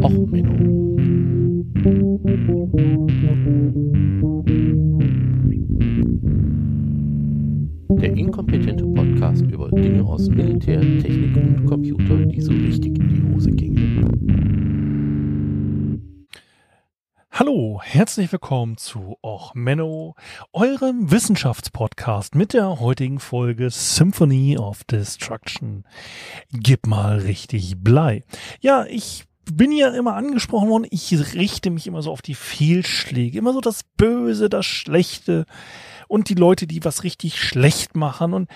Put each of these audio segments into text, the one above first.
Och, Menno. Der inkompetente Podcast über Dinge aus Militär, Technik und Computer, die so richtig in die Hose gingen. Hallo, herzlich willkommen zu Och Menno, eurem Wissenschaftspodcast mit der heutigen Folge Symphony of Destruction. Gib mal richtig Blei. Ja, ich bin ja immer angesprochen worden, ich richte mich immer so auf die Fehlschläge, immer so das Böse, das Schlechte und die Leute, die was richtig schlecht machen. Und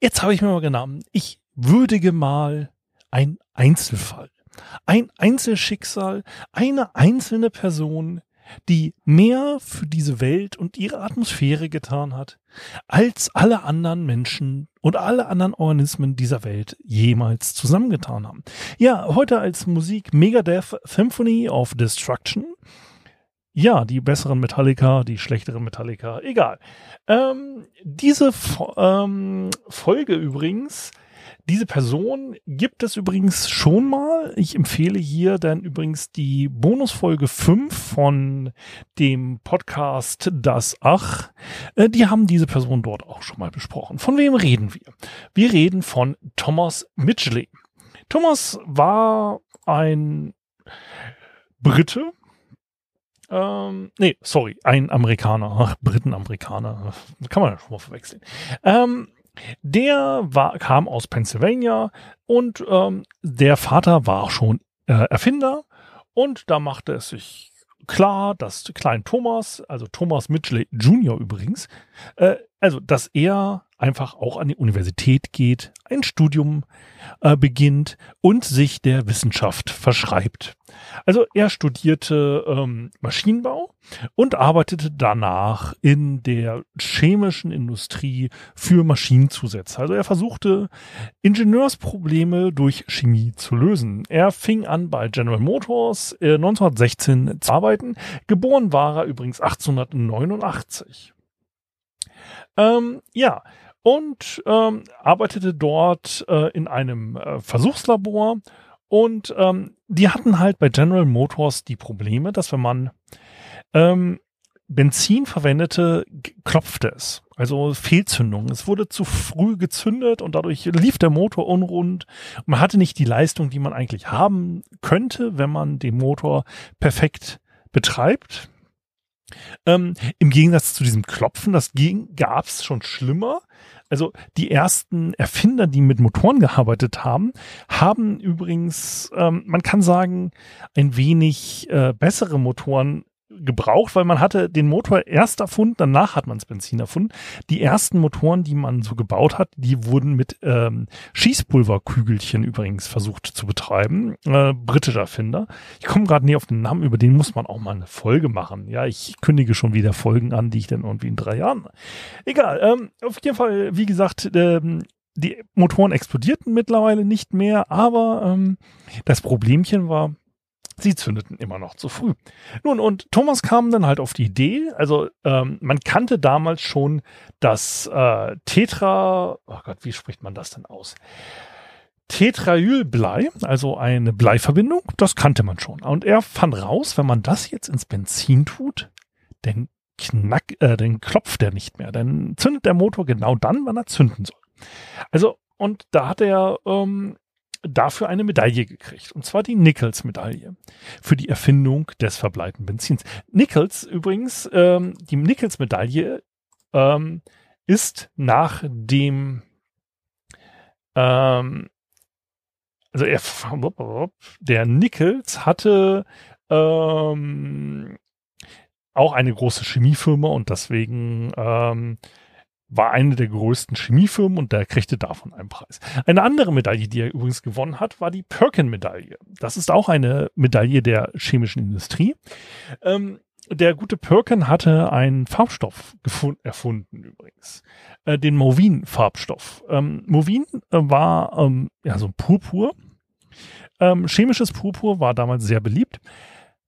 jetzt habe ich mir mal genommen, ich würdige mal ein Einzelfall, ein Einzelschicksal, eine einzelne Person, die mehr für diese Welt und ihre Atmosphäre getan hat, als alle anderen Menschen und alle anderen Organismen dieser Welt jemals zusammengetan haben. Ja, heute als Musik Megadeth Symphony of Destruction. Ja, die besseren Metallica, die schlechteren Metallica, egal. Ähm, diese ähm, Folge übrigens diese Person gibt es übrigens schon mal. Ich empfehle hier dann übrigens die Bonusfolge 5 von dem Podcast Das Ach. Äh, die haben diese Person dort auch schon mal besprochen. Von wem reden wir? Wir reden von Thomas Midgley. Thomas war ein Brite, ähm, nee, sorry, ein Amerikaner. Ach, Briten, Amerikaner. Kann man ja schon mal verwechseln. Ähm, der war, kam aus Pennsylvania und ähm, der Vater war schon äh, Erfinder und da machte es sich klar, dass Klein Thomas, also Thomas Mitchell Jr. übrigens, äh, also dass er einfach auch an die Universität geht, ein Studium äh, beginnt und sich der Wissenschaft verschreibt. Also er studierte ähm, Maschinenbau und arbeitete danach in der chemischen Industrie für Maschinenzusätze. Also er versuchte Ingenieursprobleme durch Chemie zu lösen. Er fing an bei General Motors äh, 1916 zu arbeiten. Geboren war er übrigens 1889. Ähm, ja, und ähm, arbeitete dort äh, in einem äh, Versuchslabor. Und ähm, die hatten halt bei General Motors die Probleme, dass wenn man ähm, Benzin verwendete, klopfte es. Also Fehlzündung. Es wurde zu früh gezündet und dadurch lief der Motor unrund. Man hatte nicht die Leistung, die man eigentlich haben könnte, wenn man den Motor perfekt betreibt. Ähm, Im Gegensatz zu diesem Klopfen, das gab es schon schlimmer. Also die ersten Erfinder, die mit Motoren gearbeitet haben, haben übrigens, ähm, man kann sagen, ein wenig äh, bessere Motoren gebraucht, weil man hatte den Motor erst erfunden, danach hat man das Benzin erfunden. Die ersten Motoren, die man so gebaut hat, die wurden mit ähm, Schießpulverkügelchen übrigens versucht zu betreiben. Äh, britischer Erfinder. Ich komme gerade nie auf den Namen, über den muss man auch mal eine Folge machen. Ja, ich kündige schon wieder Folgen an, die ich dann irgendwie in drei Jahren. Egal, ähm, auf jeden Fall, wie gesagt, ähm, die Motoren explodierten mittlerweile nicht mehr, aber ähm, das Problemchen war, Sie zündeten immer noch zu früh. Nun, und Thomas kam dann halt auf die Idee, also ähm, man kannte damals schon das äh, Tetra, oh Gott, wie spricht man das denn aus? Tetraylblei, also eine Bleiverbindung, das kannte man schon. Und er fand raus, wenn man das jetzt ins Benzin tut, dann knack, äh, dann klopft er nicht mehr. Dann zündet der Motor genau dann, wann er zünden soll. Also, und da hat er ähm, dafür eine Medaille gekriegt. Und zwar die Nichols-Medaille für die Erfindung des verbleibenden Benzins. Nichols übrigens, ähm, die Nichols-Medaille ähm, ist nach dem ähm, also er, der Nichols hatte ähm, auch eine große Chemiefirma und deswegen ähm, war eine der größten Chemiefirmen und der kriegte davon einen Preis. Eine andere Medaille, die er übrigens gewonnen hat, war die Perkin-Medaille. Das ist auch eine Medaille der chemischen Industrie. Ähm, der gute Perkin hatte einen Farbstoff erfunden übrigens, äh, den Movin-Farbstoff. Ähm, Movin äh, war ähm, ja so ein Purpur. Ähm, chemisches Purpur war damals sehr beliebt.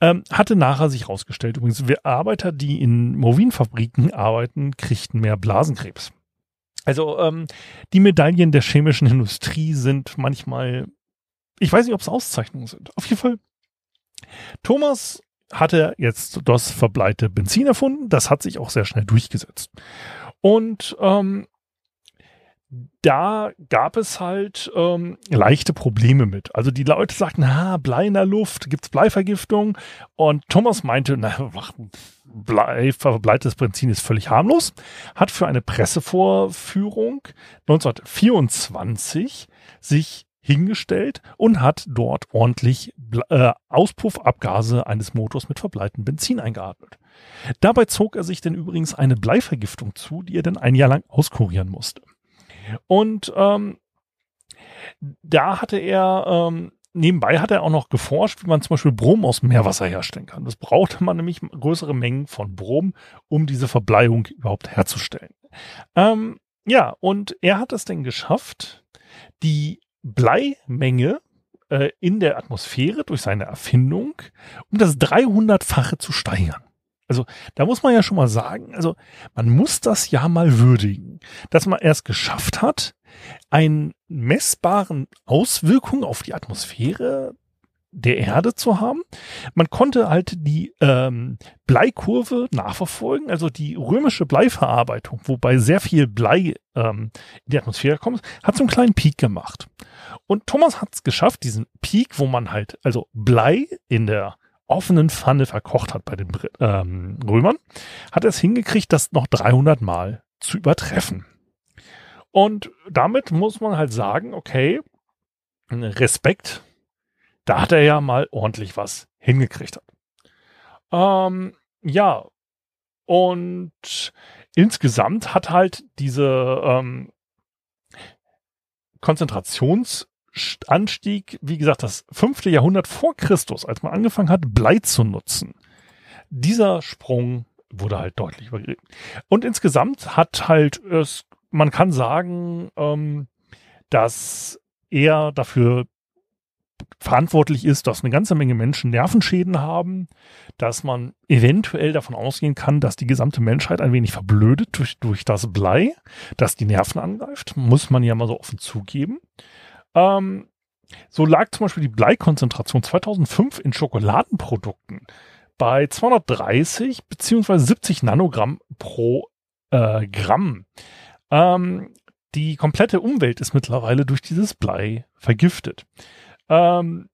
Ähm, hatte nachher sich rausgestellt. Übrigens, wir Arbeiter, die in Movin-Fabriken arbeiten, kriegten mehr Blasenkrebs. Also ähm, die Medaillen der chemischen Industrie sind manchmal, ich weiß nicht, ob es Auszeichnungen sind. Auf jeden Fall Thomas hatte jetzt das verbleite Benzin erfunden. Das hat sich auch sehr schnell durchgesetzt. Und ähm, da gab es halt ähm, leichte Probleme mit. Also die Leute sagten, ha, Blei in der Luft, gibt's Bleivergiftung? Und Thomas meinte, na, Blei, verbleites Benzin ist völlig harmlos, hat für eine Pressevorführung 1924 sich hingestellt und hat dort ordentlich äh, Auspuffabgase eines Motors mit verbleitem Benzin eingeatmet. Dabei zog er sich denn übrigens eine Bleivergiftung zu, die er dann ein Jahr lang auskurieren musste. Und ähm, da hatte er, ähm, nebenbei hat er auch noch geforscht, wie man zum Beispiel Brom aus Meerwasser herstellen kann. Das brauchte man nämlich größere Mengen von Brom, um diese Verbleiung überhaupt herzustellen. Ähm, ja, und er hat es denn geschafft, die Bleimenge äh, in der Atmosphäre durch seine Erfindung um das 300-fache zu steigern. Also da muss man ja schon mal sagen, also man muss das ja mal würdigen, dass man erst geschafft hat, einen messbaren Auswirkungen auf die Atmosphäre der Erde zu haben. Man konnte halt die ähm, Bleikurve nachverfolgen, also die römische Bleiverarbeitung, wobei sehr viel Blei ähm, in die Atmosphäre kommt, hat so einen kleinen Peak gemacht. Und Thomas hat es geschafft, diesen Peak, wo man halt also Blei in der offenen Pfanne verkocht hat bei den ähm, Römern, hat es hingekriegt, das noch 300 Mal zu übertreffen. Und damit muss man halt sagen, okay, Respekt, da hat er ja mal ordentlich was hingekriegt. Ähm, ja, und insgesamt hat halt diese ähm, Konzentrations- Anstieg, wie gesagt, das fünfte Jahrhundert vor Christus, als man angefangen hat, Blei zu nutzen. Dieser Sprung wurde halt deutlich übergriffen. Und insgesamt hat halt es, man kann sagen, ähm, dass er dafür verantwortlich ist, dass eine ganze Menge Menschen Nervenschäden haben, dass man eventuell davon ausgehen kann, dass die gesamte Menschheit ein wenig verblödet durch, durch das Blei, das die Nerven angreift, muss man ja mal so offen zugeben. Ähm, so lag zum Beispiel die Bleikonzentration 2005 in Schokoladenprodukten bei 230 beziehungsweise 70 Nanogramm pro äh, Gramm. Ähm, die komplette Umwelt ist mittlerweile durch dieses Blei vergiftet. Ähm,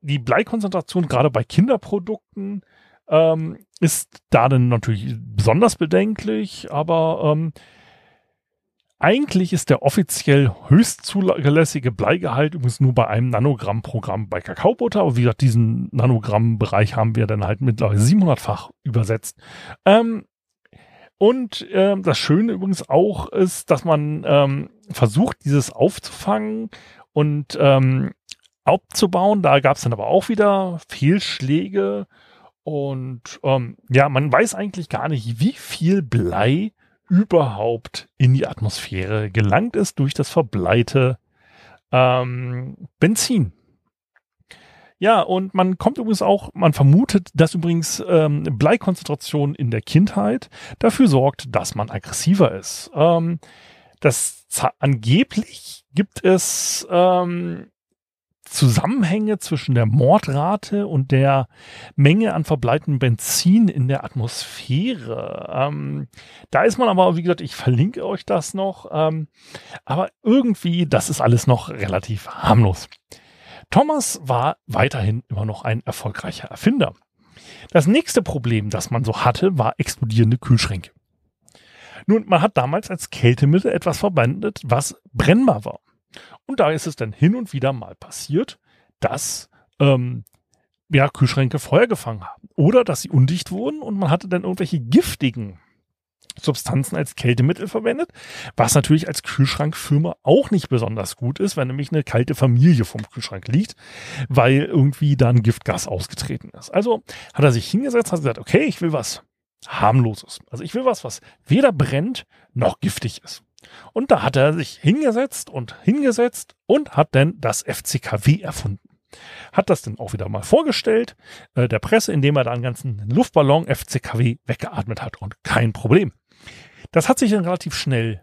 die Bleikonzentration gerade bei Kinderprodukten ähm, ist da dann natürlich besonders bedenklich, aber ähm, eigentlich ist der offiziell höchst zulässige Bleigehalt übrigens nur bei einem Nanogramm-Programm bei Kakaobutter. Aber wie gesagt, diesen Nanogramm-Bereich haben wir dann halt mittlerweile 700-fach übersetzt. Ähm, und ähm, das Schöne übrigens auch ist, dass man ähm, versucht, dieses aufzufangen und ähm, abzubauen. Da gab es dann aber auch wieder Fehlschläge. Und ähm, ja, man weiß eigentlich gar nicht, wie viel Blei überhaupt in die Atmosphäre gelangt ist durch das verbleite ähm, Benzin. Ja, und man kommt übrigens auch, man vermutet, dass übrigens ähm, Bleikonzentration in der Kindheit dafür sorgt, dass man aggressiver ist. Ähm, das angeblich gibt es ähm, Zusammenhänge zwischen der Mordrate und der Menge an verbleibendem Benzin in der Atmosphäre. Ähm, da ist man aber, wie gesagt, ich verlinke euch das noch. Ähm, aber irgendwie, das ist alles noch relativ harmlos. Thomas war weiterhin immer noch ein erfolgreicher Erfinder. Das nächste Problem, das man so hatte, war explodierende Kühlschränke. Nun, man hat damals als Kältemittel etwas verwendet, was brennbar war. Und da ist es dann hin und wieder mal passiert, dass ähm, ja, Kühlschränke Feuer gefangen haben. Oder dass sie undicht wurden und man hatte dann irgendwelche giftigen Substanzen als Kältemittel verwendet, was natürlich als Kühlschrankfirma auch nicht besonders gut ist, wenn nämlich eine kalte Familie vom Kühlschrank liegt, weil irgendwie da ein Giftgas ausgetreten ist. Also hat er sich hingesetzt, hat gesagt, okay, ich will was harmloses. Also ich will was, was weder brennt noch giftig ist. Und da hat er sich hingesetzt und hingesetzt und hat dann das FCKW erfunden. Hat das dann auch wieder mal vorgestellt, äh, der Presse, indem er da einen ganzen Luftballon FCKW weggeatmet hat und kein Problem. Das hat sich dann relativ schnell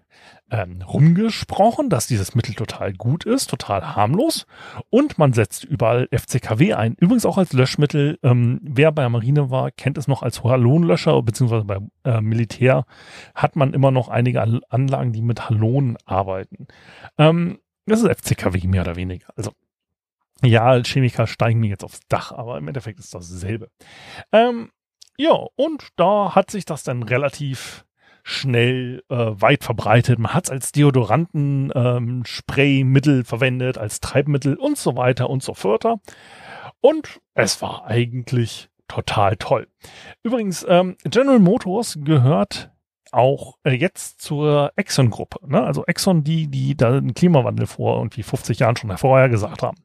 ähm, rumgesprochen, dass dieses Mittel total gut ist, total harmlos und man setzt überall FCKW ein. Übrigens auch als Löschmittel. Ähm, wer bei der Marine war, kennt es noch als Halonlöscher, beziehungsweise beim äh, Militär hat man immer noch einige Anlagen, die mit Halonen arbeiten. Ähm, das ist FCKW mehr oder weniger. Also ja, Chemiker steigen mir jetzt aufs Dach, aber im Endeffekt ist das dasselbe. Ähm, ja, und da hat sich das dann relativ schnell äh, weit verbreitet. Man hat es als Deodoranten, ähm, Spraymittel verwendet, als Treibmittel und so weiter und so fort. Und es war eigentlich total toll. Übrigens, ähm, General Motors gehört auch äh, jetzt zur Exxon-Gruppe. Ne? Also Exxon, die, die da den Klimawandel vor irgendwie 50 Jahren schon vorher gesagt haben.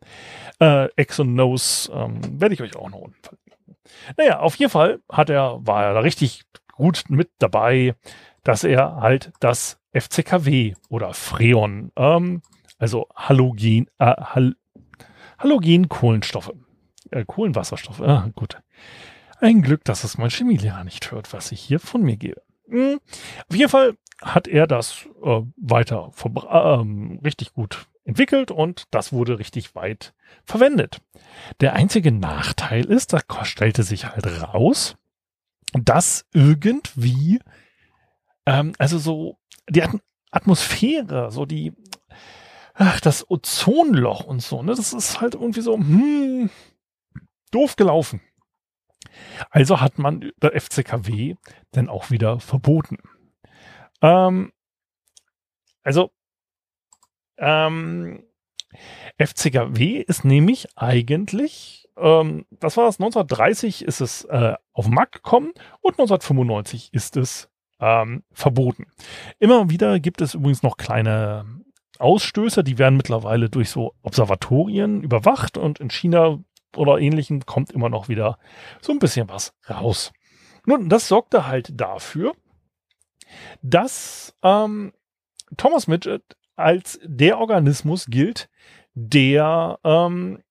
Äh, Exxon Knows ähm, werde ich euch auch noch unten verlinken. Naja, auf jeden Fall hat er, war er da richtig gut mit dabei, dass er halt das FCKW oder Freon, ähm, also Halogen, äh, Hal Halogenkohlenstoffe, äh, Kohlenwasserstoffe, äh, gut. Ein Glück, dass es mein Chemielehrer nicht hört, was ich hier von mir gebe. Hm. Auf jeden Fall hat er das äh, weiter ähm, richtig gut entwickelt und das wurde richtig weit verwendet. Der einzige Nachteil ist, da stellte sich halt raus, dass irgendwie ähm, also so die Atmosphäre, so die, ach, das Ozonloch und so, ne, das ist halt irgendwie so, hm, doof gelaufen. Also hat man der FCKW dann auch wieder verboten. Ähm, also, ähm, FCKW ist nämlich eigentlich, ähm, das war es, 1930 ist es äh, auf den Markt gekommen und 1995 ist es ähm, verboten. Immer wieder gibt es übrigens noch kleine Ausstöße, die werden mittlerweile durch so Observatorien überwacht und in China oder ähnlichem kommt immer noch wieder so ein bisschen was raus. Nun, das sorgte halt dafür, dass ähm, Thomas Midget als der Organismus gilt, der ähm,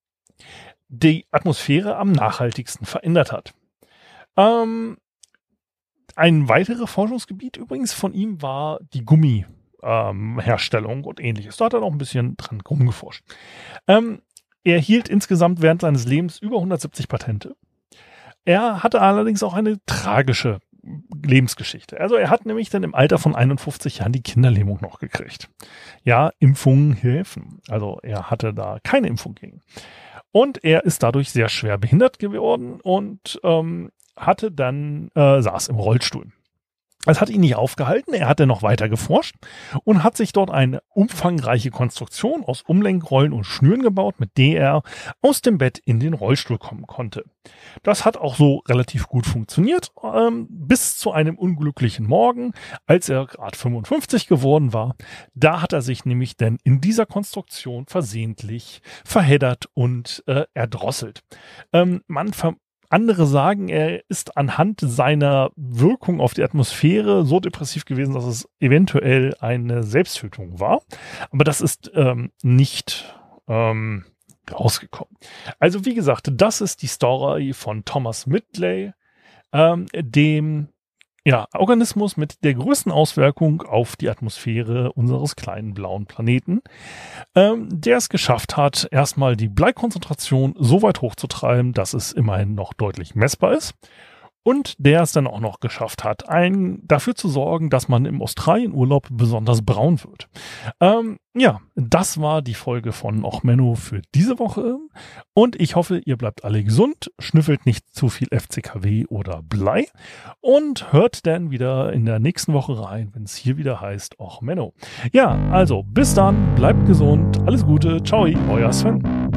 die Atmosphäre am nachhaltigsten verändert hat. Ähm, ein weiteres Forschungsgebiet übrigens von ihm war die Gummiherstellung ähm, und ähnliches. Da hat er noch ein bisschen dran rumgeforscht. Ähm, er hielt insgesamt während seines Lebens über 170 Patente. Er hatte allerdings auch eine tragische Lebensgeschichte. Also er hat nämlich dann im Alter von 51 Jahren die Kinderlähmung noch gekriegt. Ja, Impfungen helfen. Also er hatte da keine Impfung gegen. Und er ist dadurch sehr schwer behindert geworden und ähm, hatte dann, äh, saß im Rollstuhl. Es hat ihn nicht aufgehalten, er hatte noch weiter geforscht und hat sich dort eine umfangreiche Konstruktion aus Umlenkrollen und Schnüren gebaut, mit der er aus dem Bett in den Rollstuhl kommen konnte. Das hat auch so relativ gut funktioniert, ähm, bis zu einem unglücklichen Morgen, als er gerade 55 geworden war. Da hat er sich nämlich denn in dieser Konstruktion versehentlich verheddert und äh, erdrosselt. Ähm, man ver andere sagen, er ist anhand seiner Wirkung auf die Atmosphäre so depressiv gewesen, dass es eventuell eine Selbsttötung war. Aber das ist ähm, nicht ähm, rausgekommen. Also wie gesagt, das ist die Story von Thomas Midley, ähm, dem ja, Organismus mit der größten Auswirkung auf die Atmosphäre unseres kleinen blauen Planeten, ähm, der es geschafft hat, erstmal die Bleikonzentration so weit hochzutreiben, dass es immerhin noch deutlich messbar ist und der es dann auch noch geschafft hat, ein, dafür zu sorgen, dass man im Australienurlaub besonders braun wird. Ähm, ja, das war die Folge von Och Menno für diese Woche und ich hoffe, ihr bleibt alle gesund, schnüffelt nicht zu viel FCKW oder Blei und hört dann wieder in der nächsten Woche rein, wenn es hier wieder heißt Och Menno. Ja, also bis dann, bleibt gesund, alles Gute, ciao, euer Sven.